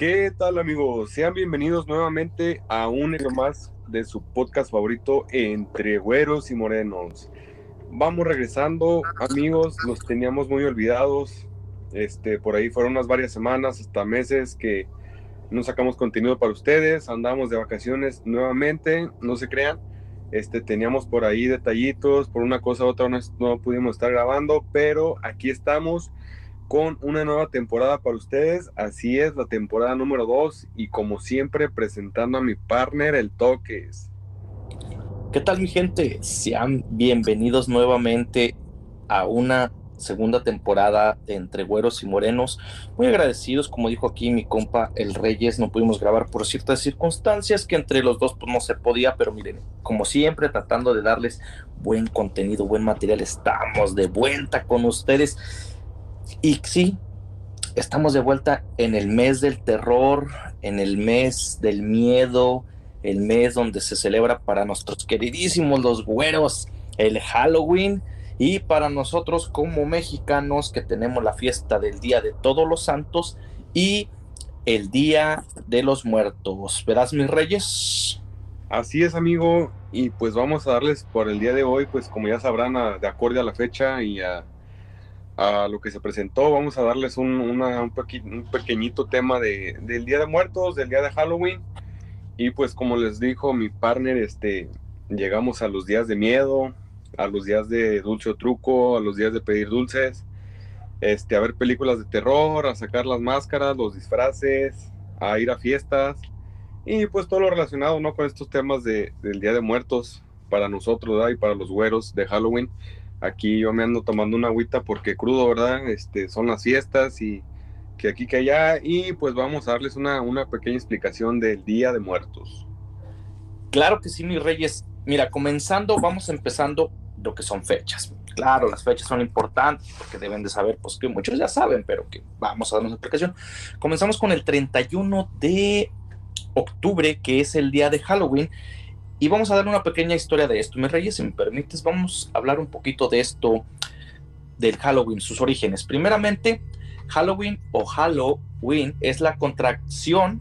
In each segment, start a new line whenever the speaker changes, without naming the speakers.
¿Qué tal amigos? Sean bienvenidos nuevamente a un episodio más de su podcast favorito Entre Güeros y Morenos. Vamos regresando, amigos, nos teníamos muy olvidados. Este, por ahí fueron unas varias semanas, hasta meses que no sacamos contenido para ustedes, andamos de vacaciones nuevamente, no se crean. Este, teníamos por ahí detallitos, por una cosa u otra no, no pudimos estar grabando, pero aquí estamos con una nueva temporada para ustedes. Así es, la temporada número 2 y como siempre presentando a mi partner, el Toques.
¿Qué tal mi gente? Sean bienvenidos nuevamente a una segunda temporada de Entre Güeros y Morenos. Muy agradecidos, como dijo aquí mi compa El Reyes, no pudimos grabar por ciertas circunstancias que entre los dos pues, no se podía, pero miren, como siempre tratando de darles buen contenido, buen material, estamos de vuelta con ustedes. Y sí, estamos de vuelta en el mes del terror, en el mes del miedo, el mes donde se celebra para nuestros queridísimos los güeros el Halloween y para nosotros como mexicanos que tenemos la fiesta del Día de Todos los Santos y el Día de los Muertos. ¿Verás mis reyes?
Así es, amigo. Y pues vamos a darles por el día de hoy, pues como ya sabrán, de acuerdo a la fecha y a, lo que se presentó, vamos a darles un, un, pequeñito tema de, del Día de Muertos, del Día de Halloween. Y pues como les dijo mi partner, este, llegamos a los días de miedo, a los días de dulce o truco, a los días de pedir dulces, este, a ver películas de terror, a sacar las máscaras, los disfraces, a ir a fiestas y pues todo lo relacionado ¿no? con estos temas de, del Día de Muertos para nosotros ¿verdad? y para los güeros de Halloween. Aquí yo me ando tomando una agüita porque crudo, ¿verdad? Este, son las fiestas y que aquí que allá y pues vamos a darles una, una pequeña explicación del Día de Muertos.
Claro que sí, mis reyes. Mira, comenzando, vamos empezando lo que son fechas. Claro, las fechas son importantes porque deben de saber, pues que muchos ya saben, pero que vamos a dar una explicación. Comenzamos con el 31 de octubre, que es el día de Halloween, y vamos a dar una pequeña historia de esto. Mis reyes, si me permites, vamos a hablar un poquito de esto, del Halloween, sus orígenes. Primeramente, Halloween o Halloween es la contracción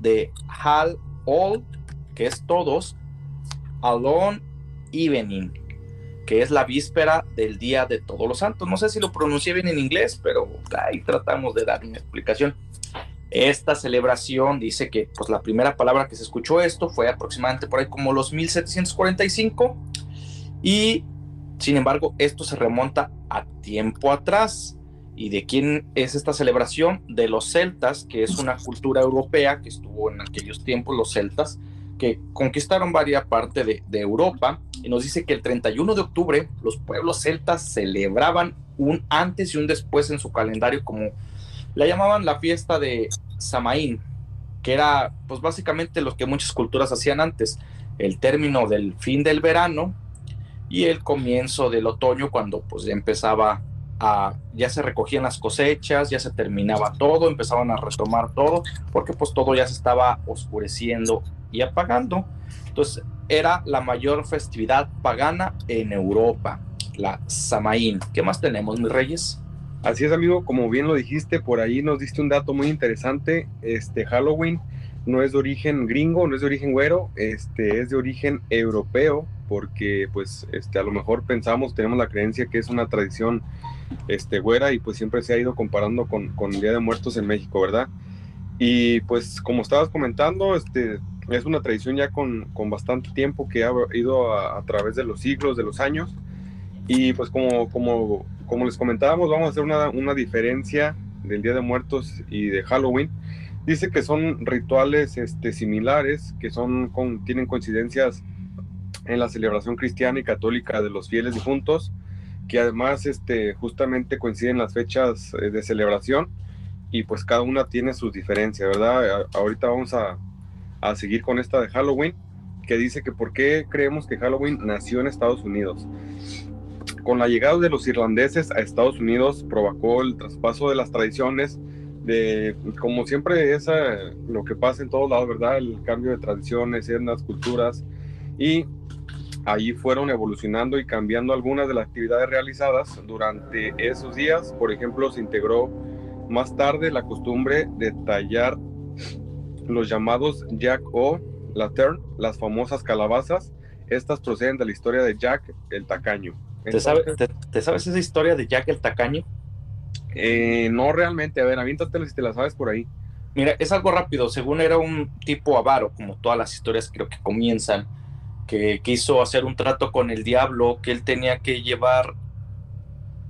de Hall All, que es todos, Alone Evening, que es la víspera del Día de Todos los Santos. No sé si lo pronuncié bien en inglés, pero ahí tratamos de dar una explicación. Esta celebración dice que pues, la primera palabra que se escuchó esto fue aproximadamente por ahí como los 1745 y sin embargo esto se remonta a tiempo atrás. ¿Y de quién es esta celebración? De los celtas, que es una cultura europea que estuvo en aquellos tiempos, los celtas, que conquistaron varias partes de, de, Europa y nos dice que el 31 de octubre los pueblos celtas celebraban un antes y un después en su calendario como la llamaban la fiesta de Samaín, que era pues básicamente lo que muchas culturas hacían antes, el término del fin del verano y el comienzo del otoño cuando pues ya empezaba a, ya se recogían las cosechas, ya se terminaba todo, empezaban a retomar todo, porque pues todo ya se estaba oscureciendo y apagando. Entonces era la mayor festividad pagana en Europa, la Samaín. ¿Qué más tenemos, mis reyes?
Así es, amigo, como bien lo dijiste, por ahí nos diste un dato muy interesante. Este Halloween no es de origen gringo, no es de origen güero, este es de origen europeo, porque pues este a lo mejor pensamos, tenemos la creencia que es una tradición este güera y pues siempre se ha ido comparando con, con Día de Muertos en México, ¿verdad? Y pues como estabas comentando, este es una tradición ya con, con bastante tiempo que ha ido a, través de los siglos, de los años. Y pues como, como, como les comentábamos, vamos a hacer una, una diferencia del Día de Muertos y de Halloween. Dice que son rituales este, similares, que son con, tienen coincidencias en la celebración cristiana y católica de los fieles difuntos, que además este, justamente coinciden las fechas eh, de celebración y pues cada una tiene sus diferencias, ¿verdad? ahorita vamos a, a seguir con esta de Halloween, que dice que por qué creemos que Halloween nació en Estados Unidos. Con la llegada de los irlandeses a Estados Unidos provocó el traspaso de las tradiciones, de como siempre es lo que pasa en todos lados, ¿verdad? El cambio de tradiciones, en las culturas y allí fueron evolucionando y cambiando algunas de las actividades realizadas durante esos días. Por ejemplo, se integró más tarde la costumbre de tallar los llamados Jack o Laterne, las famosas calabazas. Estas proceden de la historia de Jack el Tacaño.
¿Te, sabes esa historia de Jack el Tacaño?
Eh, no realmente, a ver, aviéntatelo si te la sabes por ahí.
Mira, es algo rápido. Según era un tipo avaro, como todas las historias creo que comienzan, que quiso hacer un trato con el diablo, que él tenía que llevar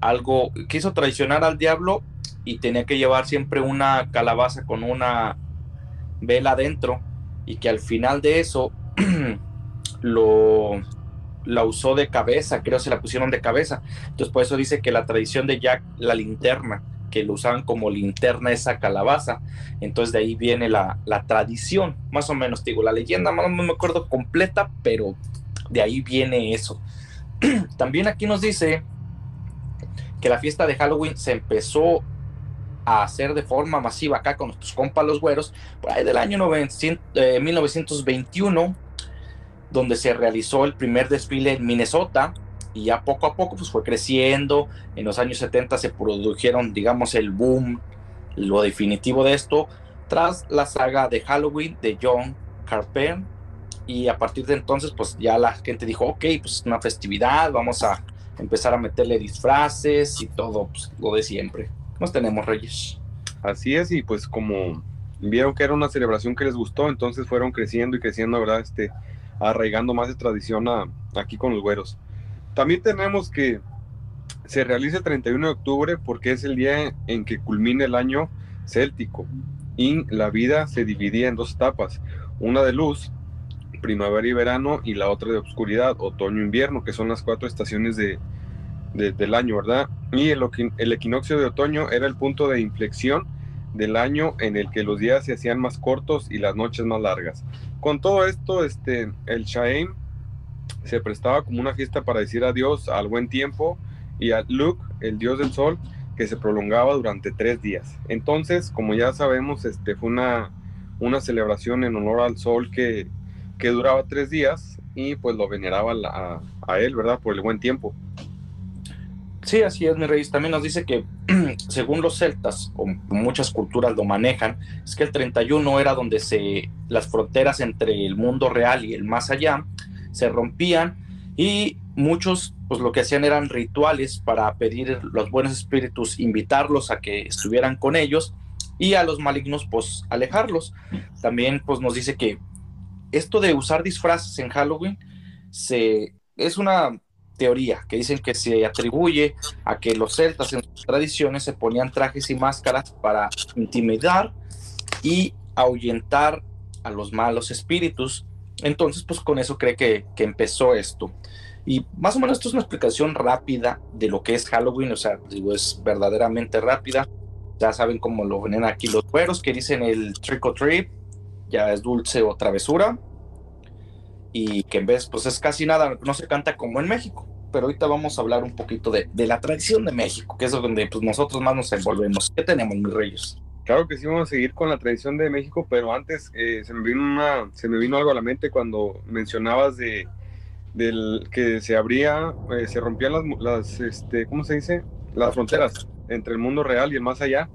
algo, quiso traicionar al diablo y tenía que llevar siempre una calabaza con una vela adentro y que al final de eso lo la usó de cabeza, creo se la pusieron de cabeza. Entonces por eso dice que la tradición de Jack, la linterna, que lo usaban como linterna esa calabaza. Entonces de ahí viene la, tradición, más o menos, digo, la leyenda, no me acuerdo completa, pero de ahí viene eso. También aquí nos dice que la fiesta de Halloween se empezó a hacer de forma masiva acá con nuestros compas los güeros, por ahí del año 1921, eh, donde se realizó el primer desfile en Minnesota y ya poco a poco pues fue creciendo. En los años 70 se produjeron, digamos, el boom, lo definitivo de esto, tras la saga de Halloween de John Carpenter. Y a partir de entonces, pues ya la gente dijo, ok, pues es una festividad, vamos a empezar a meterle disfraces y todo, pues, lo de siempre. Nos tenemos reyes.
Así es, y pues como vieron que era una celebración que les gustó, entonces fueron creciendo y creciendo, ¿verdad? Este, arraigando más de tradición aquí con los güeros. También tenemos que se realiza el 31 de octubre porque es el día en que culmina el año céltico y la vida se dividía en dos etapas, una de luz, primavera y verano, y la otra de oscuridad, otoño e invierno, que son las cuatro estaciones de, del año, ¿verdad? Y el equinoccio de otoño era el punto de inflexión del año en el que los días se hacían más cortos y las noches más largas. Con todo esto, este, el Shaem se prestaba como una fiesta para decir adiós al buen tiempo y a Luke, el dios del sol, que se prolongaba durante tres días. Entonces, como ya sabemos, este, fue una, una celebración en honor al sol que, que duraba tres días y pues lo veneraba a, a él, ¿verdad? Por el buen tiempo.
Sí, así es, mi rey. También nos dice que, según los celtas, o muchas culturas lo manejan, es que el 31 era donde se, las fronteras entre el mundo real y el más allá se rompían y muchos, pues lo que hacían eran rituales para pedir los buenos espíritus, invitarlos a que estuvieran con ellos y a los malignos, pues alejarlos. También, pues nos dice que esto de usar disfraces en Halloween se, es una teoría que dicen que se atribuye a que los celtas en sus tradiciones se ponían trajes y máscaras para intimidar y ahuyentar a los malos espíritus. Entonces, pues con eso cree que, empezó esto. Y más o menos esto es una explicación rápida de lo que es Halloween, o sea, digo, es verdaderamente rápida. Ya saben cómo lo ven aquí los cueros que dicen el trick or treat, ya es dulce o travesura y que en vez, pues es casi nada, no se canta como en México. Pero ahorita vamos a hablar un poquito de, la tradición de México, que es donde pues, nosotros más nos envolvemos. ¿Qué tenemos, mis reyes?
Claro que sí, vamos a seguir con la tradición de México, pero antes eh, se, me vino una, se me vino algo a la mente cuando mencionabas de del que se abría, eh, se rompían las, las, este, ¿cómo se dice? Las fronteras entre el mundo real y el más allá.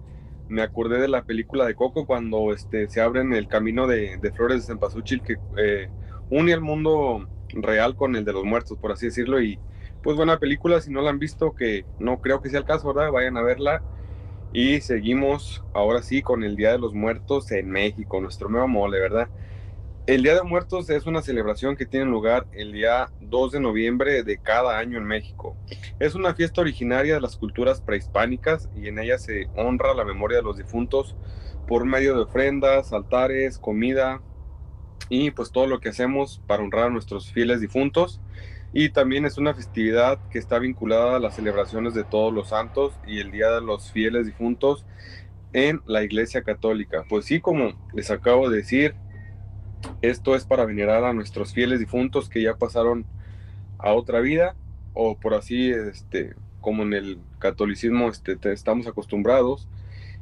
Me acordé de la película de Coco cuando este, se abren el camino de, de Flores de Cempasúchil que eh, une el mundo real con el de los muertos, por así decirlo. Y pues buena película, si no la han visto, que no creo que sea el caso, ¿verdad? Vayan a verla. Y seguimos ahora sí con el Día de los Muertos en México, nuestro nuevo mole, ¿verdad? El Día de Muertos es una celebración que tiene lugar el día 2 de noviembre de cada año en México. Es una fiesta originaria de las culturas prehispánicas y en ella se honra la memoria de los difuntos por medio de ofrendas, altares, comida, y pues todo lo que hacemos para honrar a nuestros fieles difuntos. Y también es una festividad que está vinculada a las celebraciones de todos los santos y el Día de los Fieles Difuntos en la Iglesia Católica. Pues sí, como les acabo de decir, esto es para venerar a nuestros fieles difuntos que ya pasaron a otra vida o por así, este, como en el catolicismo este, estamos acostumbrados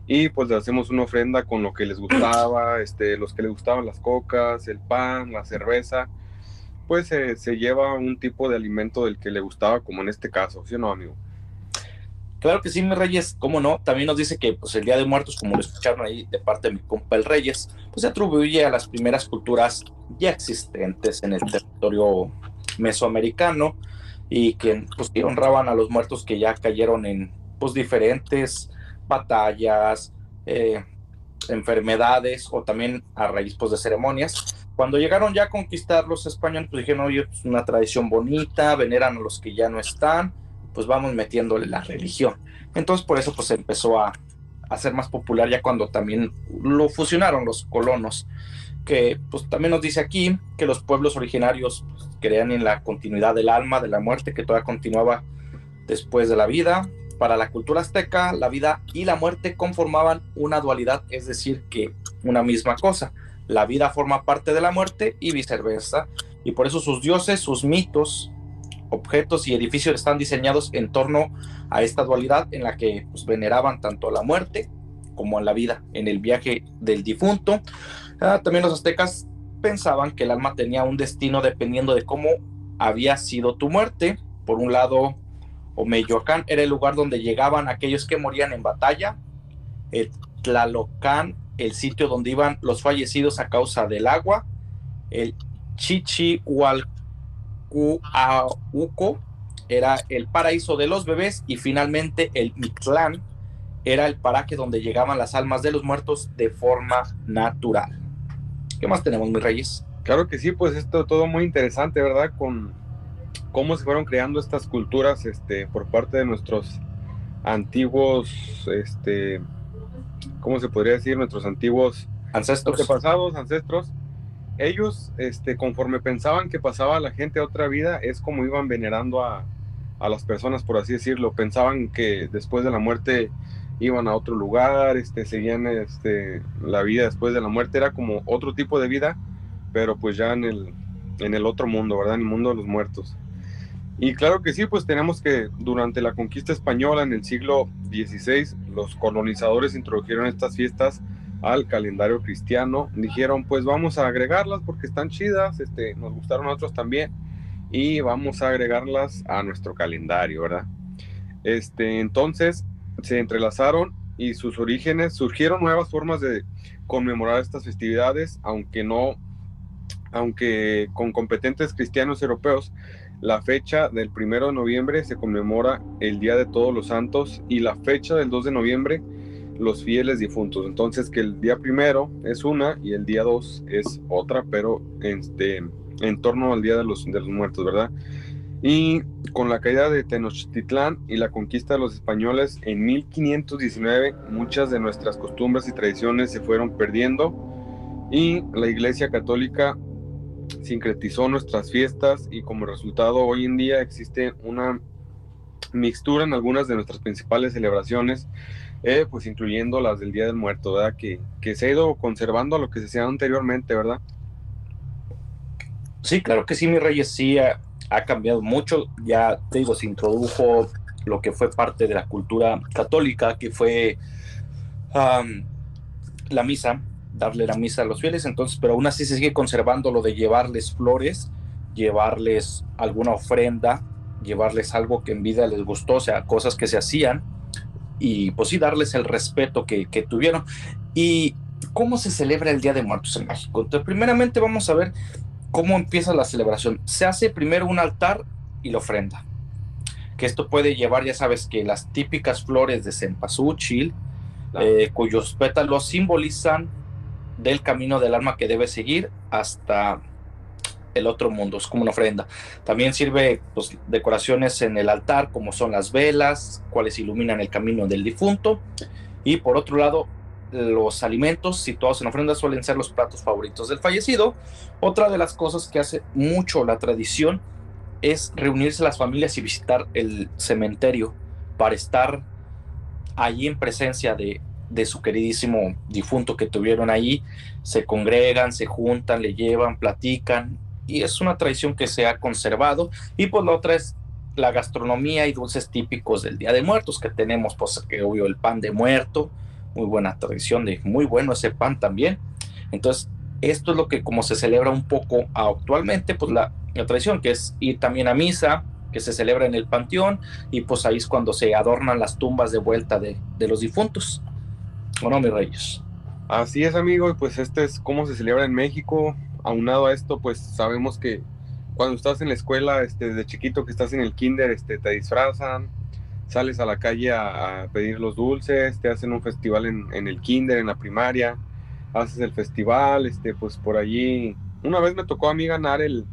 y pues le hacemos una ofrenda con lo que les gustaba, este, los que les gustaban las cocas, el pan, la cerveza, pues se lleva un tipo de alimento del que le gustaba, como en este caso, ¿sí o no, amigo?
Claro que sí, mi Reyes, cómo no. También nos dice que pues, el Día de Muertos, como lo escucharon ahí de parte de mi compa el Reyes, pues se atribuye a las primeras culturas ya existentes en el territorio mesoamericano y que pues, honraban a los muertos que ya cayeron en pues, diferentes batallas, eh, enfermedades o también a raíz pues, de ceremonias. Cuando llegaron ya a conquistar los españoles, pues dijeron, oye, es pues, una tradición bonita, veneran a los que ya no están, pues vamos metiéndole la religión. Entonces por eso pues empezó a, a ser más popular ya cuando también lo fusionaron los colonos, que pues también nos dice aquí que los pueblos originarios pues, creían en la continuidad del alma, de la muerte, que todavía continuaba después de la vida. Para la cultura azteca, la vida y la muerte conformaban una dualidad, es decir, que una misma cosa. La vida forma parte de la muerte y viceversa. Y por eso sus dioses, sus mitos, objetos y edificios están diseñados en torno a esta dualidad en la que pues, veneraban tanto la muerte como la vida en el viaje del difunto. Ah, también los aztecas pensaban que el alma tenía un destino dependiendo de cómo había sido tu muerte. Por un lado, Omeyoacán era el lugar donde llegaban aquellos que morían en batalla. El Tlalocán, el sitio donde iban los fallecidos a causa del agua. El Chichihualco Uco era el paraíso de los bebés y finalmente el Mictlán era el paraje donde llegaban las almas de los muertos de forma natural. ¿Qué más tenemos, mis reyes?
Claro que sí, pues esto todo muy interesante, ¿verdad? Con cómo se fueron creando estas culturas este, por parte de nuestros antiguos, este, ¿cómo se podría decir? Nuestros antiguos
ancestros.
pasados, ancestros ellos, este, conforme pensaban que pasaba la gente a otra vida, es como iban venerando a, las personas, por así decirlo. Pensaban que después de la muerte iban a otro lugar, este, seguían este, la vida después de la muerte, era como otro tipo de vida, pero pues ya en el, en el otro mundo, ¿verdad? En el mundo de los muertos. Y claro que sí, pues tenemos que durante la conquista española en el siglo XVI, los colonizadores introdujeron estas fiestas al calendario cristiano. Dijeron, pues vamos a agregarlas porque están chidas, este, nos gustaron otros también y vamos a agregarlas a nuestro calendario, ¿verdad? Este, entonces se entrelazaron y sus orígenes surgieron nuevas formas de conmemorar estas festividades, aunque no, aunque con competentes cristianos europeos, la fecha del primero de noviembre se conmemora el Día de Todos los Santos y la fecha del 2 de noviembre los fieles difuntos. Entonces que el día primero es una y el día dos es otra, pero este, en torno al Día de los, de los Muertos, ¿verdad? Y con la caída de Tenochtitlán y la conquista de los españoles en 1519, muchas de nuestras costumbres y tradiciones se fueron perdiendo y la Iglesia Católica sincretizó nuestras fiestas y como resultado hoy en día existe una mixtura en algunas de nuestras principales celebraciones eh, pues incluyendo las del Día del Muerto, ¿verdad? Que, que se ha ido conservando a lo que se hacía anteriormente, ¿verdad?
Sí, claro que sí, mi Reyes, sí ha, cambiado mucho. Ya te digo, se introdujo lo que fue parte de la cultura católica, que fue la misa, darle la misa a los fieles, entonces, pero aún así se sigue conservando lo de llevarles flores, llevarles alguna ofrenda, llevarles algo que en vida les gustó, o sea, cosas que se hacían y pues sí darles el respeto que, tuvieron. ¿Y cómo se celebra el Día de Muertos en México? Entonces, primeramente vamos a ver cómo empieza la celebración. Se hace primero un altar y la ofrenda. Que esto puede llevar, ya sabes, que las típicas flores de cempasúchil, eh, cuyos pétalos simbolizan del camino del alma que debe seguir hasta el otro mundo, es como una ofrenda. También sirve pues, decoraciones en el altar, como son las velas, cuales iluminan el camino del difunto. Y por otro lado, los alimentos situados en ofrenda suelen ser los platos favoritos del fallecido. Otra de las cosas que hace mucho la tradición es reunirse las familias y visitar el cementerio para estar allí en presencia de, de su queridísimo difunto que tuvieron allí. Se congregan, se juntan, le llevan, platican y es una tradición que se ha conservado. Y pues la otra es la gastronomía y dulces típicos del Día de Muertos que tenemos, pues que obvio el pan de muerto, muy buena tradición muy bueno ese pan también. Entonces, esto es lo que como se celebra un poco actualmente, pues la, la tradición que es ir también a misa, que se celebra en el panteón y pues ahí es cuando se adornan las tumbas de vuelta de, de los difuntos. ¿O no, mis reyes?
Así es, amigo, y pues este es cómo se celebra en México. Aunado a esto, pues sabemos que cuando estás en la escuela, este, desde chiquito que estás en el kinder, este, te disfrazan, sales a la calle a, pedir los dulces, te hacen un festival en, en, el kinder, en la primaria, haces el festival, este, pues por allí. Una vez me tocó a mí ganar el,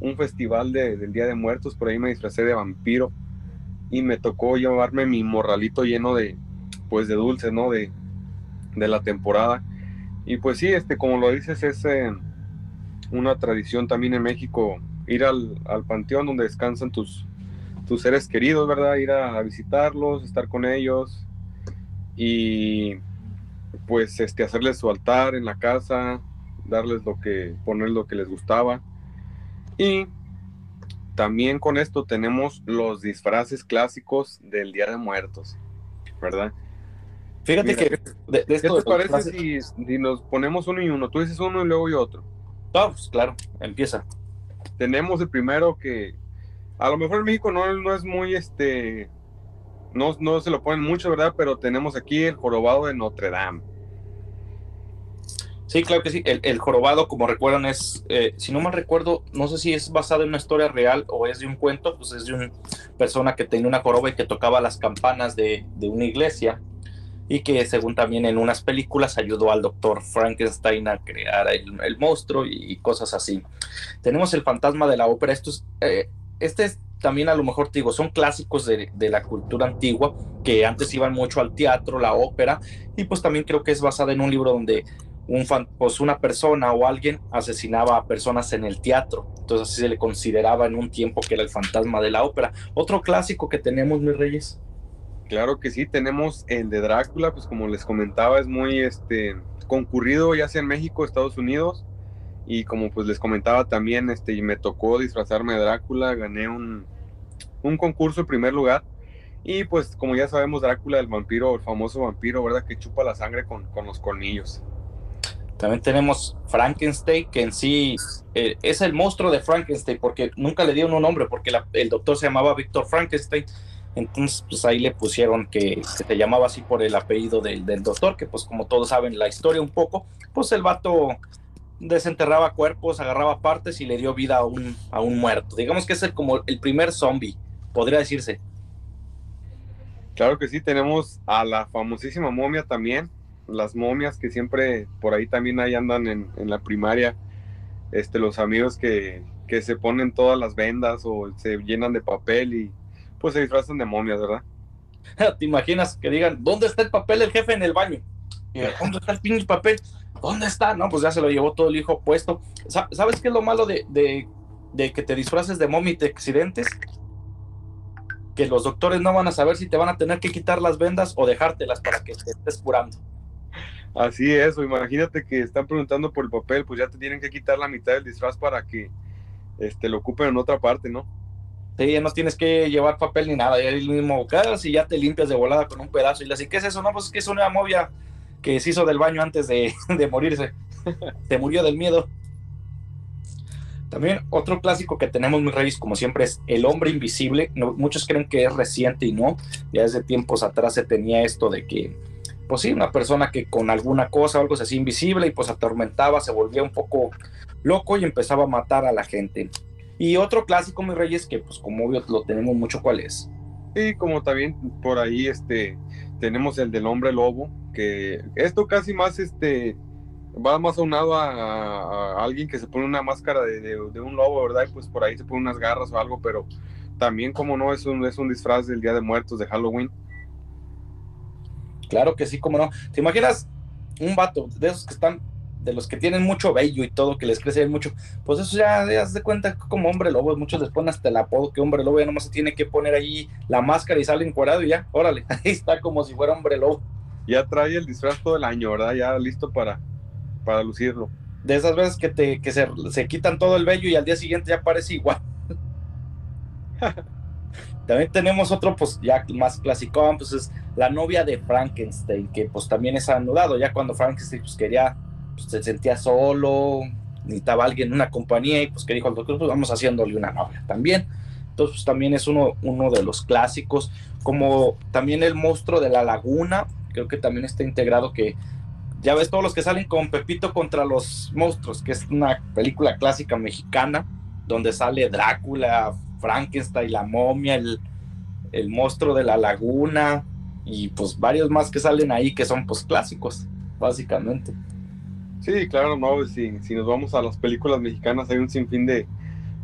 un festival de, del Día de Muertos, por ahí me disfracé de vampiro y me tocó llevarme mi morralito lleno de, pues de dulces, ¿no? De, de la temporada. Y pues sí, este, como lo dices, es eh, una tradición también en México ir al, al, panteón donde descansan tus, tus seres queridos, ¿verdad? Ir a, a, visitarlos, estar con ellos y pues este, hacerles su altar en la casa, darles lo que, poner lo que les gustaba. Y también con esto tenemos los disfraces clásicos del Día de Muertos, ¿verdad?
Fíjate Mira, que
de, de esto ¿Qué te parece si, si, nos ponemos uno y uno? Tú dices uno y luego yo otro.
Ah, pues claro, empieza.
Tenemos el primero que a lo mejor en México no, no es muy este no, no se lo ponen mucho, ¿verdad? Pero tenemos aquí el jorobado de Notre Dame.
Sí, claro que sí. El, el jorobado, como recuerdan, es, eh, si no mal recuerdo, no sé si es basado en una historia real o es de un cuento, pues es de una persona que tenía una joroba y que tocaba las campanas de, de una iglesia y que según también en unas películas ayudó al doctor Frankenstein a crear el, monstruo y, cosas así. Tenemos el fantasma de la ópera. Esto es, eh, este es también a lo mejor te digo, son clásicos de, de, la cultura antigua que antes iban mucho al teatro, la ópera, y pues también creo que es basada en un libro donde un fan, pues una persona o alguien asesinaba a personas en el teatro. Entonces así se le consideraba en un tiempo que era el fantasma de la ópera. Otro clásico que tenemos, mis reyes.
Claro que sí, tenemos el de Drácula, pues como les comentaba, es muy este concurrido ya sea en México, Estados Unidos, y como pues les comentaba también, este, y me tocó disfrazarme de Drácula, gané un, un concurso en primer lugar, y pues como ya sabemos, Drácula, el vampiro, el famoso vampiro, ¿verdad? Que chupa la sangre con, con los colmillos.
También tenemos Frankenstein, que en sí eh, es el monstruo de Frankenstein, porque nunca le dieron un nombre, porque el doctor se llamaba Víctor Frankenstein, entonces, pues ahí le pusieron que, se llamaba así por el apellido del, del, doctor, que pues como todos saben la historia un poco, pues el vato desenterraba cuerpos, agarraba partes y le dio vida a un, a un muerto. Digamos que es el, como el primer zombie, podría decirse.
Claro que sí, tenemos a la famosísima momia también, las momias que siempre por ahí también ahí andan en, en la primaria, este, los amigos que, que se ponen todas las vendas o se llenan de papel y pues se disfrazan de momias, ¿verdad?
¿Te imaginas que digan, ¿dónde está el papel del jefe en el baño? ¿Dónde está el pinche papel? ¿Dónde está? No, pues ya se lo llevó todo el hijo puesto. ¿Sabes qué es lo malo de, de, de que te disfraces de momia y te accidentes? Que los doctores no van a saber si te van a tener que quitar las vendas o dejártelas para que te estés curando.
Así es, o imagínate que están preguntando por el papel, pues ya te tienen que quitar la mitad del disfraz para que este, lo ocupen en otra parte, ¿no?
Sí, ya no tienes que llevar papel ni nada, ya el mismo bocadas y ya te limpias de volada con un pedazo. Y le así, ¿qué es eso? No, pues es que es una movia que se hizo del baño antes de, de morirse. se murió del miedo. También otro clásico que tenemos, mis reyes, como siempre, es El hombre invisible. Muchos creen que es reciente y no. Ya desde tiempos atrás se tenía esto de que, pues sí, una persona que con alguna cosa o algo se hacía invisible y pues atormentaba, se volvía un poco loco y empezaba a matar a la gente. Y otro clásico, mis reyes, que pues como obvio lo tenemos mucho, ¿cuál es?
Sí, como también por ahí este, tenemos el del hombre lobo, que esto casi más este, va más aunado a alguien que se pone una máscara de, de, de, un lobo, ¿verdad? Y pues por ahí se pone unas garras o algo, pero también como no, es un, es un disfraz del Día de Muertos, de Halloween.
Claro que sí, como no. ¿Te imaginas un vato de esos que están de los que tienen mucho vello y todo, que les crece mucho, pues eso ya das de cuenta como hombre lobo, muchos les ponen hasta el apodo que hombre lobo, ya nomás se tiene que poner ahí la máscara y sale encuadrado y ya, órale, ahí está como si fuera hombre lobo.
Ya trae el disfraz todo el año, ¿verdad? Ya listo para, para lucirlo.
De esas veces que, te, que se, se quitan todo el vello y al día siguiente ya parece igual. también tenemos otro, pues ya más clásico, pues es la novia de Frankenstein, que pues también es anudado, ya cuando Frankenstein pues quería pues, se sentía solo, necesitaba alguien, una compañía, y pues que dijo el doctor, pues vamos haciéndole una novia también. Entonces pues, también es uno, uno de los clásicos, como también el monstruo de la laguna, creo que también está integrado que ya ves todos los que salen con Pepito contra los monstruos, que es una película clásica mexicana, donde sale Drácula, Frankenstein, la momia, el, el monstruo de la laguna y pues varios más que salen ahí que son pues clásicos, básicamente.
Sí, claro, no, si, si nos vamos a las películas mexicanas, hay un sinfín de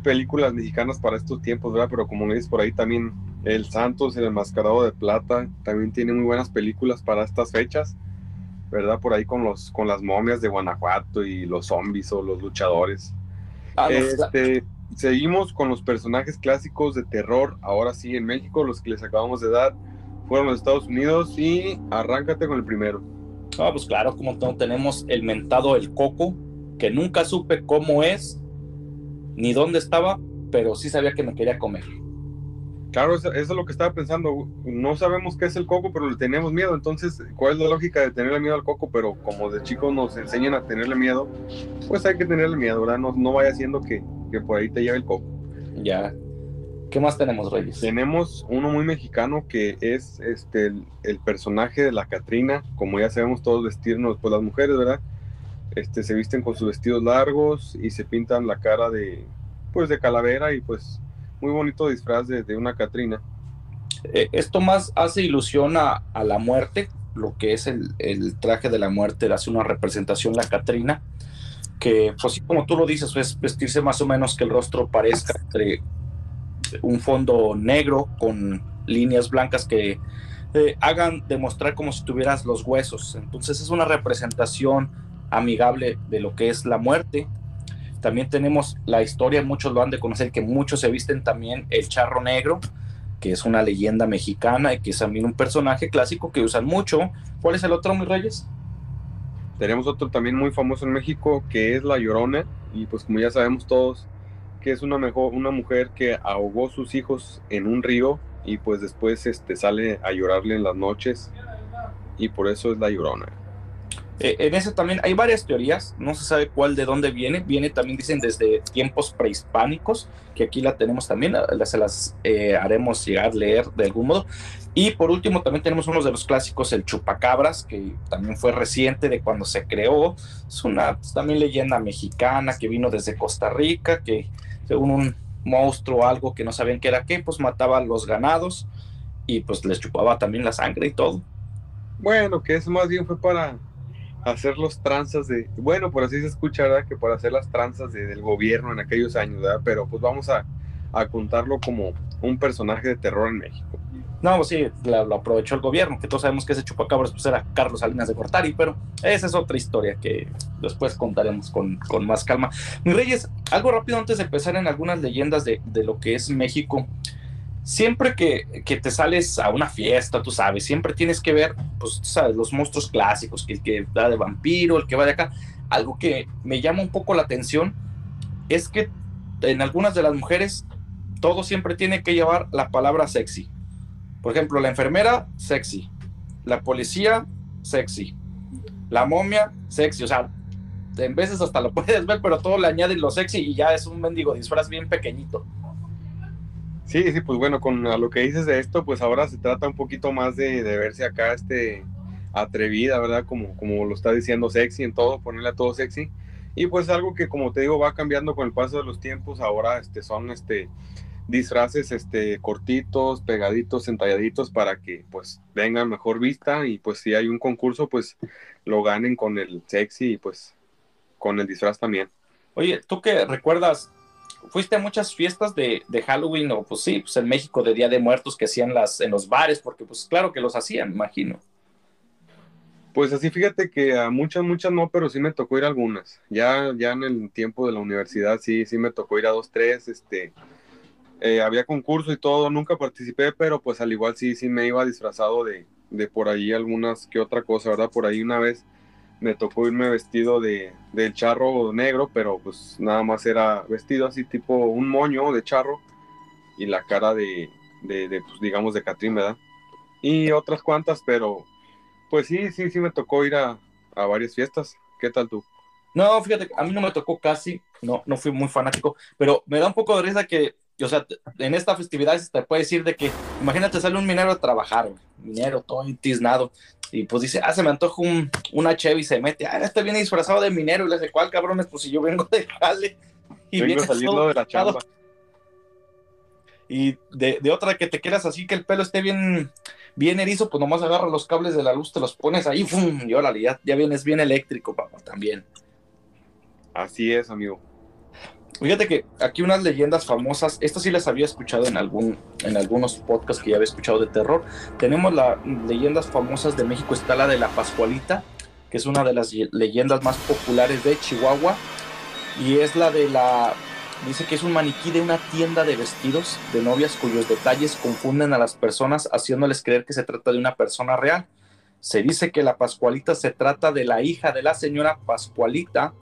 películas mexicanas para estos tiempos, ¿verdad? Pero como dices por ahí también, El Santos, El Enmascarado de Plata, también tiene muy buenas películas para estas fechas, ¿verdad? Por ahí con, los, con las momias de Guanajuato y los zombies o los luchadores. Ah, este, seguimos con los personajes clásicos de terror, ahora sí en México, los que les acabamos de dar fueron los Estados Unidos y arráncate con el primero.
Ah, pues claro, como tenemos el mentado El Coco, que nunca supe cómo es ni dónde estaba, pero sí sabía que me quería comer.
Claro, eso, es lo que estaba pensando. No sabemos qué es el coco, pero le tenemos miedo. Entonces, ¿cuál es la lógica de tenerle miedo al coco? Pero como de chicos nos enseñan a tenerle miedo, pues hay que tenerle miedo, ¿verdad? No, no vaya siendo que, que por ahí te lleve el coco.
Ya. ¿Qué más tenemos, Reyes?
Tenemos uno muy mexicano que es este el, personaje de la Catrina, como ya sabemos todos vestirnos, pues las mujeres, ¿verdad? Este, se visten con sus vestidos largos y se pintan la cara de, pues de calavera y pues muy bonito disfraz de, una Catrina.
Eh, esto más hace ilusión a, la muerte, lo que es el, traje de la muerte, hace una representación la Catrina, que pues como tú lo dices, es vestirse más o menos que el rostro parezca entre un fondo negro con líneas blancas que eh, hagan demostrar como si tuvieras los huesos. Entonces es una representación amigable de lo que es la muerte. También tenemos la historia, muchos lo han de conocer, que muchos se visten también el charro negro, que es una leyenda mexicana y que es también un personaje clásico que usan mucho. ¿Cuál es el otro, mis reyes?
Tenemos otro también muy famoso en México, que es La Llorona, y pues como ya sabemos todos, que es una, mejor, una mujer que ahogó sus hijos en un río y pues después este, sale a llorarle en las noches y por eso es la llorona.
Eh, en eso también hay varias teorías, no se sabe cuál de dónde viene, viene también dicen desde tiempos prehispánicos, que aquí la tenemos también, se las eh, haremos llegar leer de algún modo. Y por último también tenemos uno de los clásicos, el chupacabras, que también fue reciente de cuando se creó, es una pues, también leyenda mexicana que vino desde Costa Rica, que según un monstruo o algo que no sabían qué era qué, pues mataba a los ganados y pues les chupaba también la sangre y todo.
Bueno, que eso más bien fue para hacer los tranzas de, bueno, por así se escucha, ¿verdad? Que para hacer las tranzas del gobierno en aquellos años, ¿verdad? Pero pues vamos a contarlo como un personaje de terror en México.
No, pues sí, lo, aprovechó el gobierno, que todos sabemos que ese chupacabras pues era Carlos Salinas de Cortari, pero esa es otra historia que después contaremos con, con más calma. Mi Reyes, algo rápido antes de empezar en algunas leyendas de, de lo que es México. Siempre que, que, te sales a una fiesta, tú sabes, siempre tienes que ver, pues, tú sabes, los monstruos clásicos, el que va de vampiro, el que va de acá. Algo que me llama un poco la atención es que en algunas de las mujeres todo siempre tiene que llevar la palabra sexy por ejemplo, la enfermera, sexy. La policía, sexy. La momia, sexy. O sea, en veces hasta lo puedes ver, pero todo le añaden lo sexy y ya es un mendigo disfraz bien pequeñito.
Sí, sí, pues bueno, con lo que dices de esto, pues ahora se trata un poquito más de, verse acá este atrevida, ¿verdad? Como, como lo está diciendo sexy en todo, ponerle a todo sexy. Y pues algo que como te digo va cambiando con el paso de los tiempos, ahora este son este disfraces este cortitos, pegaditos, entalladitos para que pues vengan mejor vista y pues si hay un concurso pues lo ganen con el sexy y pues con el disfraz también.
Oye, ¿tú qué recuerdas? ¿Fuiste a muchas fiestas de, de, Halloween o pues sí, pues en México de Día de Muertos que hacían las en los bares? Porque pues claro que los hacían, imagino.
Pues así fíjate que a muchas, muchas no, pero sí me tocó ir a algunas. Ya, ya en el tiempo de la universidad sí, sí me tocó ir a dos, tres, este, eh, había concurso y todo, nunca participé, pero pues al igual sí, sí me iba disfrazado de, de por ahí algunas que otra cosa, ¿verdad? Por ahí una vez me tocó irme vestido de, del charro negro, pero pues nada más era vestido así tipo un moño de charro y la cara de, de, pues digamos de Catrín, ¿verdad? Y otras cuantas, pero pues sí, sí, sí me tocó ir a, a varias fiestas. ¿Qué tal tú?
No, fíjate, a mí no me tocó casi, no, no fui muy fanático, pero me da un poco de risa que o sea, en esta festividad te puede decir de que, imagínate, sale un minero a trabajar, minero todo tiznado, y pues dice, ah, se me antoja un, una Chevy, y se mete, ah, este viene disfrazado de minero, y le dice, ¿cuál cabrones? Pues si yo vengo de jale, y
vengo saliendo de la chamba.
Y de, de, otra que te quieras así que el pelo esté bien, bien erizo, pues nomás agarra los cables de la luz, te los pones ahí, ¡fum! y órale, ya, ya vienes bien eléctrico, papá, también.
Así es, amigo.
Fíjate que aquí unas leyendas famosas, estas sí las había escuchado en, algún, en algunos podcasts que ya había escuchado de terror. Tenemos las leyendas famosas de México, está la de la Pascualita, que es una de las leyendas más populares de Chihuahua, y es la de la... Dice que es un maniquí de una tienda de vestidos de novias cuyos detalles confunden a las personas haciéndoles creer que se trata de una persona real. Se dice que la Pascualita se trata de la hija de la señora Pascualita,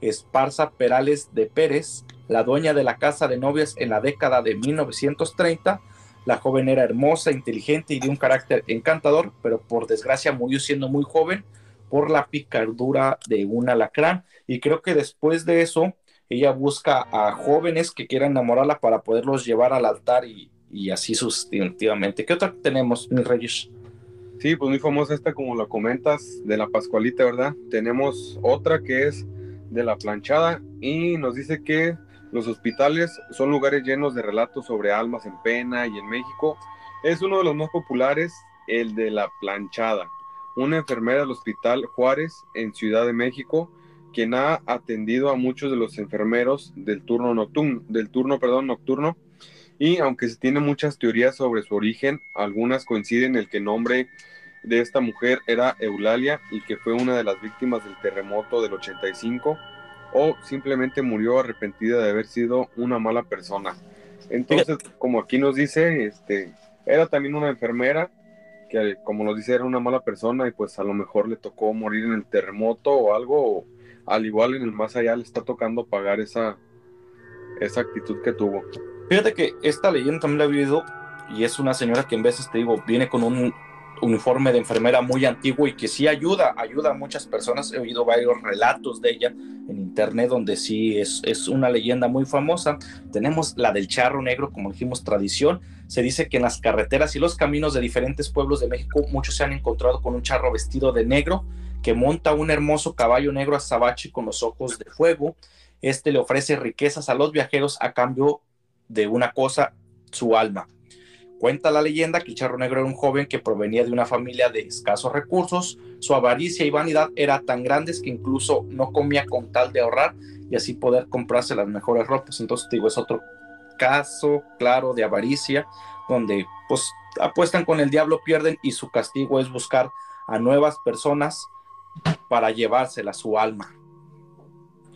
Esparza Perales de Pérez, la dueña de la casa de novias en la década de 1930. La joven era hermosa, inteligente y de un carácter encantador, pero por desgracia murió siendo muy joven por la picardura de un alacrán. Y creo que después de eso, ella busca a jóvenes que quieran enamorarla para poderlos llevar al altar y, así sustantivamente. ¿Qué otra tenemos, mis reyes?
Sí, pues muy famosa esta, como lo comentas, de la Pascualita, ¿verdad? Tenemos otra que es de la planchada y nos dice que los hospitales son lugares llenos de relatos sobre almas en pena y en México es uno de los más populares, el de la planchada, una enfermera del Hospital Juárez en Ciudad de México, quien ha atendido a muchos de los enfermeros del turno nocturno, del turno, perdón, nocturno. Y aunque se tienen muchas teorías sobre su origen, algunas coinciden en el que nombre de esta mujer era Eulalia y que fue una de las víctimas del terremoto del 85 o simplemente murió arrepentida de haber sido una mala persona. Entonces, como aquí nos dice, este, era también una enfermera que como nos dice era una mala persona y pues a lo mejor le tocó morir en el terremoto o algo, o al igual en el más allá le está tocando pagar esa, esa actitud que tuvo.
Fíjate que esta leyenda también la he vivido y es una señora que en veces te digo, viene con un uniforme de enfermera muy antiguo y que sí ayuda, ayuda a muchas personas. He oído varios relatos de ella en internet donde sí es, es una leyenda muy famosa. Tenemos la del charro negro, como dijimos, tradición. Se dice que en las carreteras y los caminos de diferentes pueblos de México muchos se han encontrado con un charro vestido de negro que monta un hermoso caballo negro azabache con los ojos de fuego. Este le ofrece riquezas a los viajeros a cambio de una cosa, su alma. Cuenta la leyenda que charro negro era un joven que provenía de una familia de escasos recursos. Su avaricia y vanidad eran tan grandes que incluso no comía con tal de ahorrar y así poder comprarse las mejores ropas. Entonces, digo, es otro caso claro de avaricia donde pues apuestan con el diablo, pierden y su castigo es buscar a nuevas personas para llevársela su alma.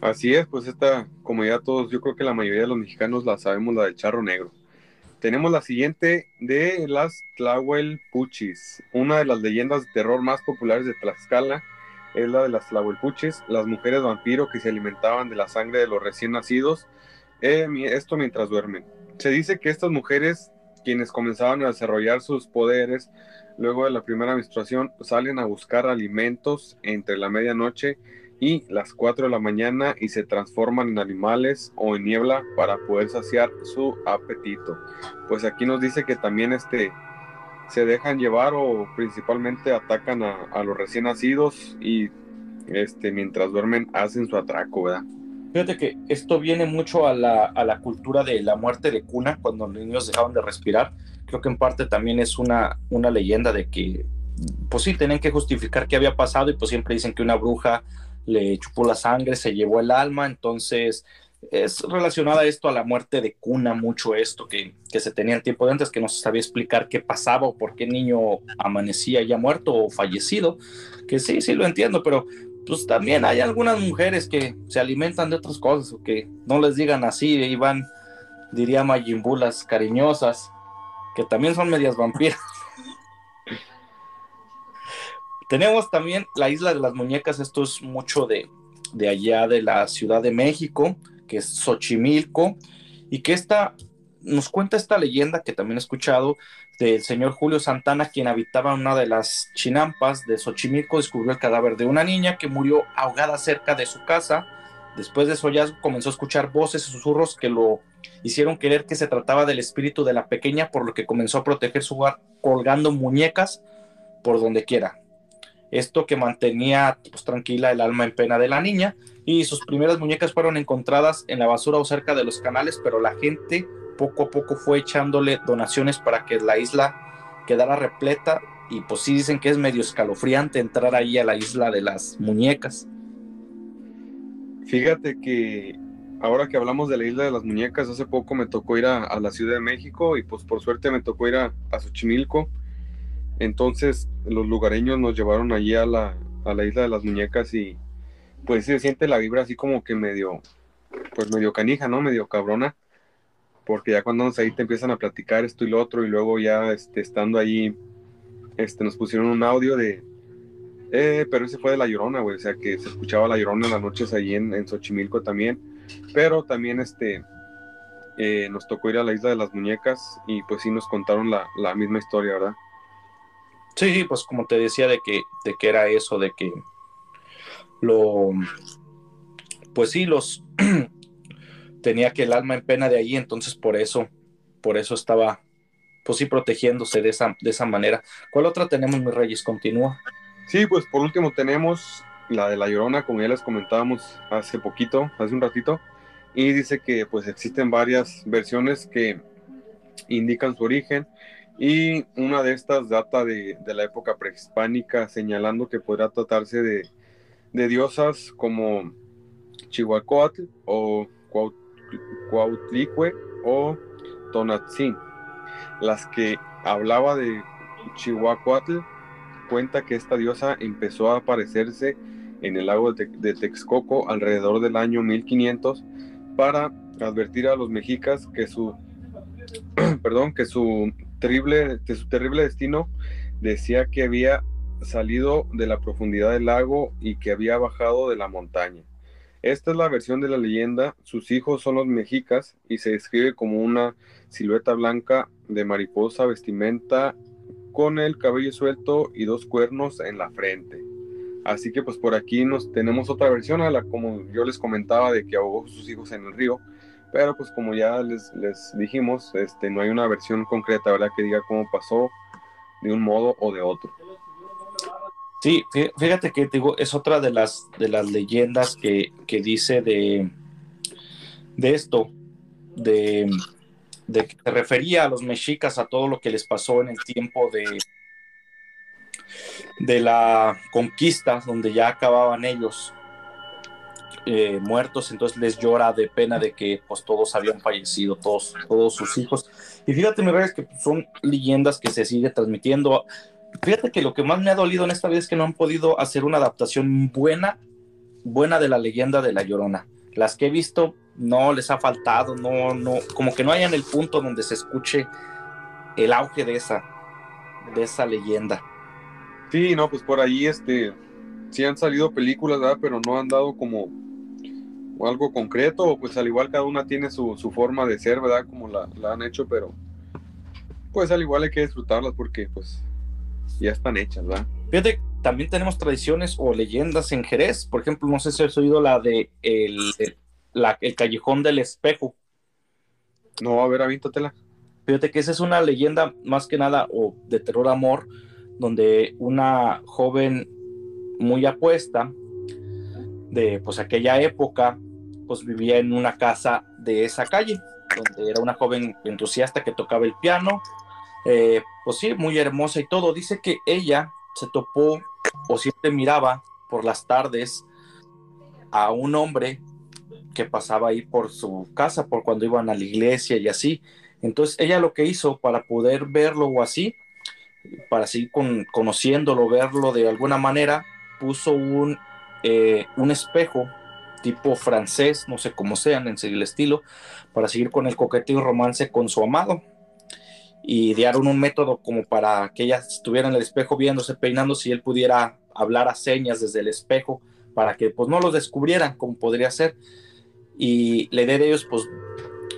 Así es, pues esta comunidad todos, yo creo que la mayoría de los mexicanos la sabemos, la del charro negro. Tenemos la siguiente de las Tlahuelpuchis. Una de las leyendas de terror más populares de Tlaxcala es la de las Tlahuelpuchis, las mujeres vampiro que se alimentaban de la sangre de los recién nacidos, eh, esto mientras duermen. Se dice que estas mujeres, quienes comenzaban a desarrollar sus poderes luego de la primera menstruación, salen a buscar alimentos entre la medianoche y las 4 de la mañana y se transforman en animales o en niebla para poder saciar su apetito. Pues aquí nos dice que también este, se dejan llevar o principalmente atacan a, los recién nacidos y este, mientras duermen hacen su atraco, ¿verdad?
Fíjate que esto viene mucho a la, a la cultura de la muerte de cuna, cuando los niños dejaban de respirar. Creo que en parte también es una, una leyenda de que, pues sí, tienen que justificar qué había pasado y pues siempre dicen que una bruja le chupó la sangre, se llevó el alma, entonces es relacionada esto a la muerte de cuna, mucho esto que, que se tenía el tiempo de antes, que no se sabía explicar qué pasaba o por qué niño amanecía ya muerto o fallecido, que sí, sí lo entiendo, pero pues también hay algunas mujeres que se alimentan de otras cosas o que no les digan así, y van, diría Mayimbulas cariñosas, que también son medias vampiras. Tenemos también la isla de las muñecas, esto es mucho de, de allá de la Ciudad de México, que es Xochimilco, y que esta, nos cuenta esta leyenda que también he escuchado del señor Julio Santana, quien habitaba una de las chinampas de Xochimilco, descubrió el cadáver de una niña que murió ahogada cerca de su casa Después de su hallazgo comenzó a escuchar voces y susurros que lo hicieron creer que se trataba del espíritu de la pequeña, por lo que comenzó a proteger su hogar colgando muñecas por donde quiera. Esto que mantenía pues, tranquila el alma en pena de la niña y sus primeras muñecas fueron encontradas en la basura o cerca de los canales, pero la gente poco a poco fue echándole donaciones para que la isla quedara repleta y pues sí dicen que es medio escalofriante entrar ahí a la isla de las muñecas.
Fíjate que ahora que hablamos de la isla de las muñecas, hace poco me tocó ir a, la Ciudad de México y pues por suerte me tocó ir a, a Xochimilco. Entonces los lugareños nos llevaron allí a la, a la isla de las muñecas y pues se siente la vibra así como que medio, pues medio canija, ¿no? Medio cabrona. Porque ya cuando ahí te empiezan a platicar esto y lo otro y luego ya este, estando ahí, este, nos pusieron un audio de, eh, pero ese fue de La Llorona, güey, o sea que se escuchaba La Llorona en las noches ahí en, en Xochimilco también, pero también este, eh, nos tocó ir a la Isla de las Muñecas y pues sí nos contaron la, la misma historia, ¿verdad?
Sí, pues como te decía de que, de que era eso, de que lo, pues sí, los tenía que el alma en pena de ahí, entonces por eso, por eso estaba, pues sí, protegiéndose de esa, de esa manera. ¿Cuál otra tenemos, mis reyes? Continúa.
Sí, pues por último tenemos la de La Llorona, con él les comentábamos hace poquito, hace un ratito, y dice que pues existen varias versiones que indican su origen, y una de estas data de, de la época prehispánica, señalando que podrá tratarse de de diosas como Chihuacoatl o Cuautlicue o Tonatzin. Las que hablaba de Chihuacoatl cuenta que esta diosa empezó a aparecerse en el lago de, Texcoco alrededor del año 1500 para advertir a los mexicas que su perdón que su terrible que su terrible destino decía que había salido de la profundidad del lago y que había bajado de la montaña. Esta es la versión de la leyenda. Sus hijos son los mexicas y se describe como una silueta blanca de mariposa vestimenta con el cabello suelto y dos cuernos en la frente. Así que pues por aquí nos tenemos otra versión a la como yo les comentaba de que ahogó sus hijos en el río, pero pues como ya les, les dijimos, este no hay una versión concreta, ¿verdad? Que diga cómo pasó de un modo o de otro.
Sí, fíjate que digo, es otra de las, de las leyendas que, dice de, de esto, de, de, que se refería a los mexicas, a todo lo que les pasó en el tiempo de, de la conquista, donde ya acababan ellos eh, muertos, entonces les llora de pena de que pues todos habían fallecido, todos, todos sus hijos. Y fíjate, mi rey, que son leyendas que se sigue transmitiendo. Fíjate que lo que más me ha dolido en esta vida es que no han podido hacer una adaptación buena, buena de la leyenda de La Llorona. Las que he visto no les ha faltado, no, no, como que no hayan el punto donde se escuche el auge de esa, de esa leyenda.
Sí, no, pues por ahí este, sí han salido películas, ¿verdad? Pero no han dado como algo concreto, pues al igual cada una tiene su, su forma de ser, ¿verdad? Como la, la han hecho, pero pues al igual hay que disfrutarlas porque pues ya están hechas, ¿verdad?
Fíjate, también tenemos tradiciones o leyendas en Jerez. Por ejemplo, no sé si has oído la de el, el Callejón del Espejo.
No, a ver, avíntatela.
Fíjate que esa es una leyenda más que nada o de terror amor, donde una joven muy apuesta de pues aquella época, pues vivía en una casa de esa calle, donde era una joven entusiasta que tocaba el piano, eh, pues sí, muy hermosa y todo. Dice que ella se topó o siempre miraba por las tardes a un hombre que pasaba ahí por su casa, por cuando iban a la iglesia y así. Entonces ella lo que hizo para poder verlo o así, para seguir con, conociéndolo, verlo de alguna manera, puso un, eh, un espejo tipo francés, no sé cómo sean en el estilo, para seguir con el coqueteo y romance con su amado y idearon un método como para que ella estuviera en el espejo viéndose, peinándose y él pudiera hablar a señas desde el espejo para que pues no los descubrieran como podría ser. Y la idea de ellos pues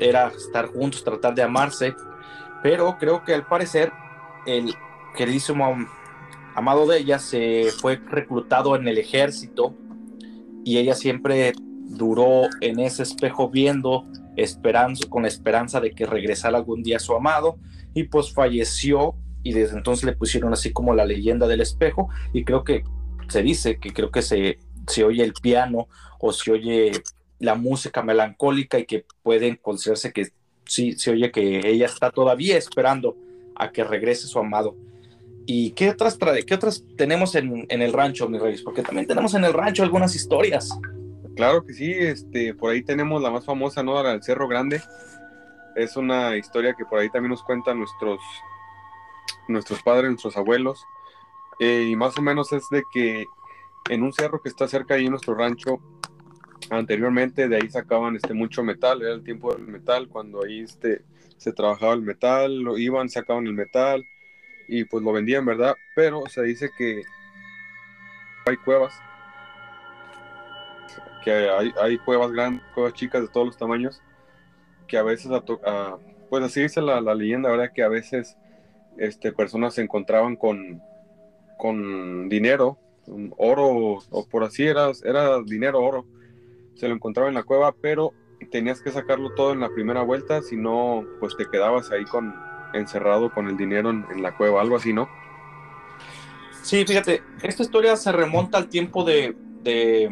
era estar juntos, tratar de amarse, pero creo que al parecer el queridísimo amado de ella se fue reclutado en el ejército y ella siempre duró en ese espejo viendo, esperando, con la esperanza de que regresara algún día su amado, y pues falleció y desde entonces le pusieron así como la leyenda del espejo y creo que se dice que creo que se, se oye el piano o se oye la música melancólica y que pueden considerarse que sí se oye que ella está todavía esperando a que regrese su amado. ¿Y qué otras, qué otras tenemos en, en el rancho, mi reyes? Porque también tenemos en el rancho algunas historias.
Claro que sí, este, por ahí tenemos la más famosa, ¿no? La del Cerro Grande. Es una historia que por ahí también nos cuentan nuestros, nuestros padres, nuestros abuelos. Eh, y más o menos es de que en un cerro que está cerca ahí en nuestro rancho, anteriormente de ahí sacaban este, mucho metal, era el tiempo del metal, cuando ahí este, se trabajaba el metal, lo iban, sacaban el metal y pues lo vendían, ¿verdad? Pero se dice que hay cuevas, que hay, hay cuevas grandes, cuevas chicas de todos los tamaños, que a veces, a, pues así dice la, la leyenda, ¿verdad? Que a veces este, personas se encontraban con, con dinero, oro, o por así era, era dinero, oro, se lo encontraba en la cueva, pero tenías que sacarlo todo en la primera vuelta, si no, pues te quedabas ahí con encerrado con el dinero en, la cueva, algo así, ¿no?
Sí, fíjate, esta historia se remonta al tiempo de, de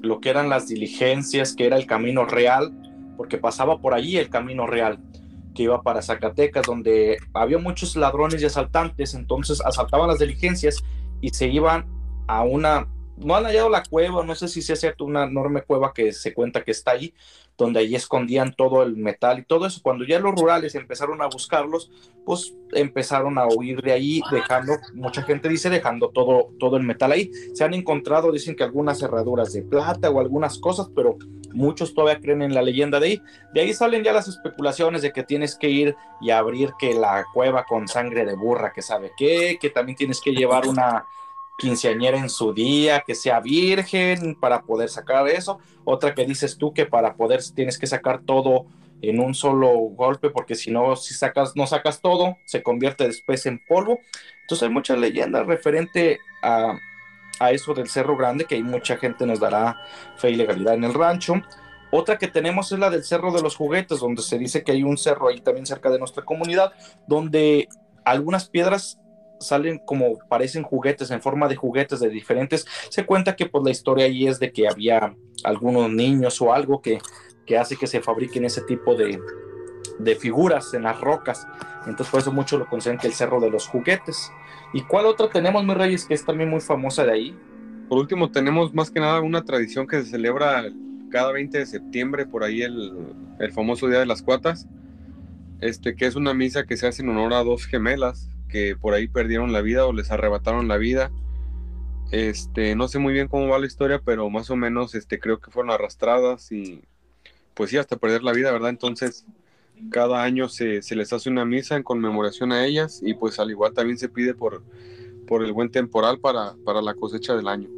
lo que eran las diligencias, que era el camino real, porque pasaba por allí el camino real que iba para Zacatecas, donde había muchos ladrones y asaltantes, entonces asaltaban las diligencias y se iban a una, no han hallado la cueva, no sé si sea cierto, una enorme cueva que se cuenta que está ahí, donde allí escondían todo el metal y todo eso. Cuando ya los rurales empezaron a buscarlos, pues empezaron a huir de ahí, dejando, mucha gente dice, dejando todo, todo el metal ahí. Se han encontrado, dicen que algunas cerraduras de plata o algunas cosas, pero muchos todavía creen en la leyenda de ahí. De ahí salen ya las especulaciones de que tienes que ir y abrir que la cueva con sangre de burra, que sabe qué, que también tienes que llevar una quinceañera en su día, que sea virgen para poder sacar eso. Otra que dices tú que para poder tienes que sacar todo en un solo golpe, porque si no, si sacas, no sacas todo, se convierte después en polvo. Entonces hay muchas leyendas referente a, a eso del Cerro Grande, que hay mucha gente nos dará fe y legalidad en el rancho. Otra que tenemos es la del Cerro de los Juguetes, donde se dice que hay un cerro ahí también cerca de nuestra comunidad, donde algunas piedras salen como parecen juguetes en forma de juguetes de diferentes. Se cuenta que pues la historia ahí es de que había algunos niños o algo que, que hace que se fabriquen ese tipo de, de figuras en las rocas. Entonces por eso muchos lo consideran que el Cerro de los Juguetes. ¿Y cuál otro tenemos, mi reyes, que es también muy famosa de ahí?
Por último, tenemos más que nada una tradición que se celebra cada 20 de septiembre, por ahí el, el famoso Día de las Cuatas, este, que es una misa que se hace en honor a dos gemelas, que por ahí perdieron la vida o les arrebataron la vida. Este, no sé muy bien cómo va la historia, pero más o menos este, creo que fueron arrastradas y pues sí, hasta perder la vida, ¿verdad? Entonces, cada año se, se, les hace una misa en conmemoración a ellas y pues al igual también se pide por, por el buen temporal para, para la cosecha del año.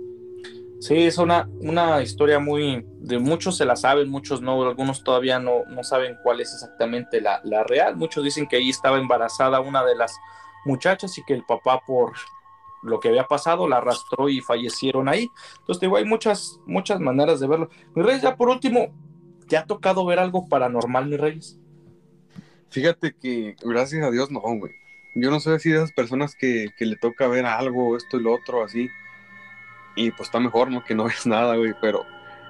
Sí, es una, una historia muy, de muchos se la saben, muchos no, algunos todavía no, no saben cuál es exactamente la, la real. Muchos dicen que ahí estaba embarazada una de las muchachas y que el papá por lo que había pasado la arrastró y fallecieron ahí. Entonces, digo, hay muchas, muchas maneras de verlo. Mi Reyes, ya por último, ¿te ha tocado ver algo paranormal, mi Reyes?
Fíjate que, gracias a Dios, no, güey. Yo no soy así de esas personas que, que le toca ver algo, esto y lo otro, así. Y pues está mejor, ¿no? Que no ves nada, güey. Pero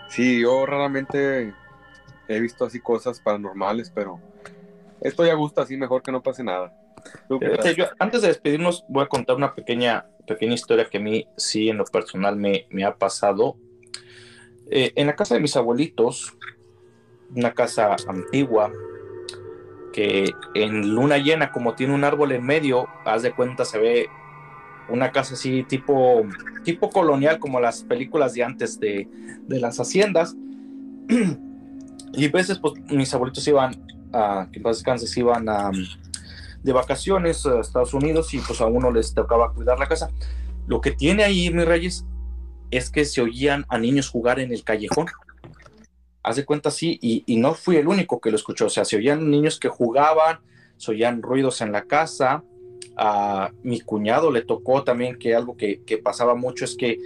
sí, yo raramente he visto así cosas paranormales, pero esto ya gusta así mejor que no pase nada
antes de despedirnos, voy a contar una pequeña, pequeña historia que a mí sí en lo personal me, me ha pasado. Eh, en la casa de mis abuelitos, una casa antigua, que en luna llena, como tiene un árbol en medio, haz de cuenta, se ve una casa así tipo, tipo colonial, como las películas de antes de, de las haciendas. y a veces, pues, mis abuelitos iban a, que en iban a de vacaciones a Estados Unidos y pues a uno les tocaba cuidar la casa. Lo que tiene ahí, mis reyes, es que se oían a niños jugar en el callejón. Hace cuenta así, y, no fui el único que lo escuchó. O sea, se oían niños que jugaban, se oían ruidos en la casa. A mi cuñado le tocó también que algo que, que pasaba mucho es que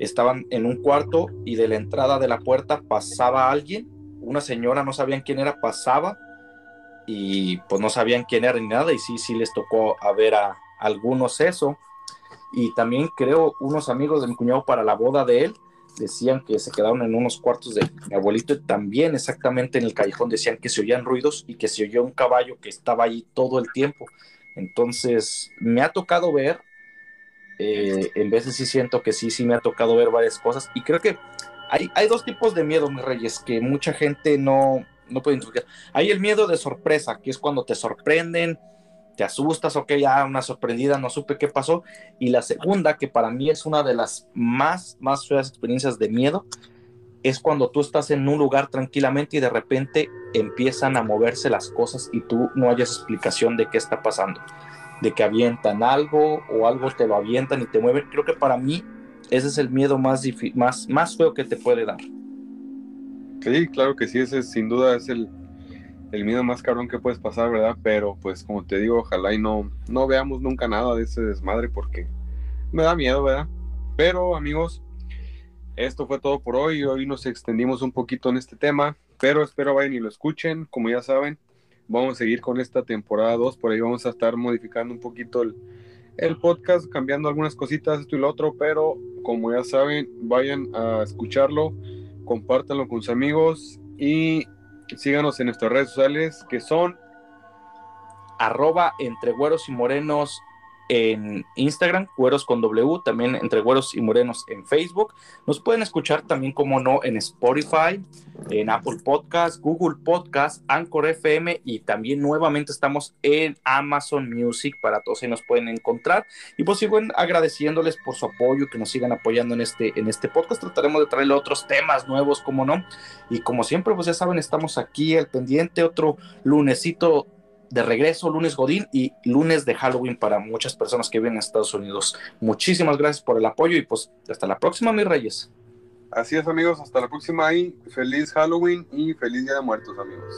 estaban en un cuarto y de la entrada de la puerta pasaba alguien, una señora, no sabían quién era, pasaba y pues no sabían quién era ni nada y sí, sí les tocó a ver a algunos eso. Y también creo unos amigos de mi cuñado para la boda de él decían que se quedaron en unos cuartos de mi abuelito y también exactamente en el callejón decían que se oían ruidos y que se oyó un caballo que estaba ahí todo el tiempo. Entonces me ha tocado ver, eh, en veces sí siento que sí, sí me ha tocado ver varias cosas y creo que hay, hay dos tipos de miedo, mis reyes, que mucha gente no, no puede identificar. Hay el miedo de sorpresa, que es cuando te sorprenden, te asustas, ok, ya una sorprendida, no supe qué pasó. Y la segunda, que para mí es una de las más, más feas experiencias de miedo, es cuando tú estás en un lugar tranquilamente y de repente empiezan a moverse las cosas y tú no hayas explicación de qué está pasando, de que avientan algo o algo te lo avientan y te mueven. Creo que para mí ese es el miedo más, más, más feo que te puede dar.
Sí, claro que sí, ese sin duda es el, el miedo más cabrón que puedes pasar, ¿verdad? Pero pues como te digo, ojalá y no, no veamos nunca nada de ese desmadre porque me da miedo, ¿verdad? Pero amigos, esto fue todo por hoy. Hoy nos extendimos un poquito en este tema, pero espero vayan y lo escuchen. Como ya saben, vamos a seguir con esta temporada 2. Por ahí vamos a estar modificando un poquito el, el podcast, cambiando algunas cositas, esto y lo otro, pero como ya saben, vayan a escucharlo, compártanlo con sus amigos y síganos en nuestras redes sociales que son
arroba entre güeros y morenos en Instagram, Güeros con W, también entre Güeros y Morenos en Facebook. Nos pueden escuchar también, como no, en Spotify, en Apple Podcast, Google Podcast, Anchor FM y también nuevamente estamos en Amazon Music para todos ahí nos pueden encontrar. Y pues sigo agradeciéndoles por su apoyo, que nos sigan apoyando en este, en este podcast. Trataremos de traerle otros temas nuevos, como no. Y como siempre, pues ya saben, estamos aquí al pendiente, otro lunesito de regreso, lunes Godín y lunes de Halloween para muchas personas que viven en Estados Unidos. Muchísimas gracias por el apoyo y pues hasta la próxima, mis reyes.
Así es, amigos, hasta la próxima y feliz Halloween y feliz Día de Muertos, amigos.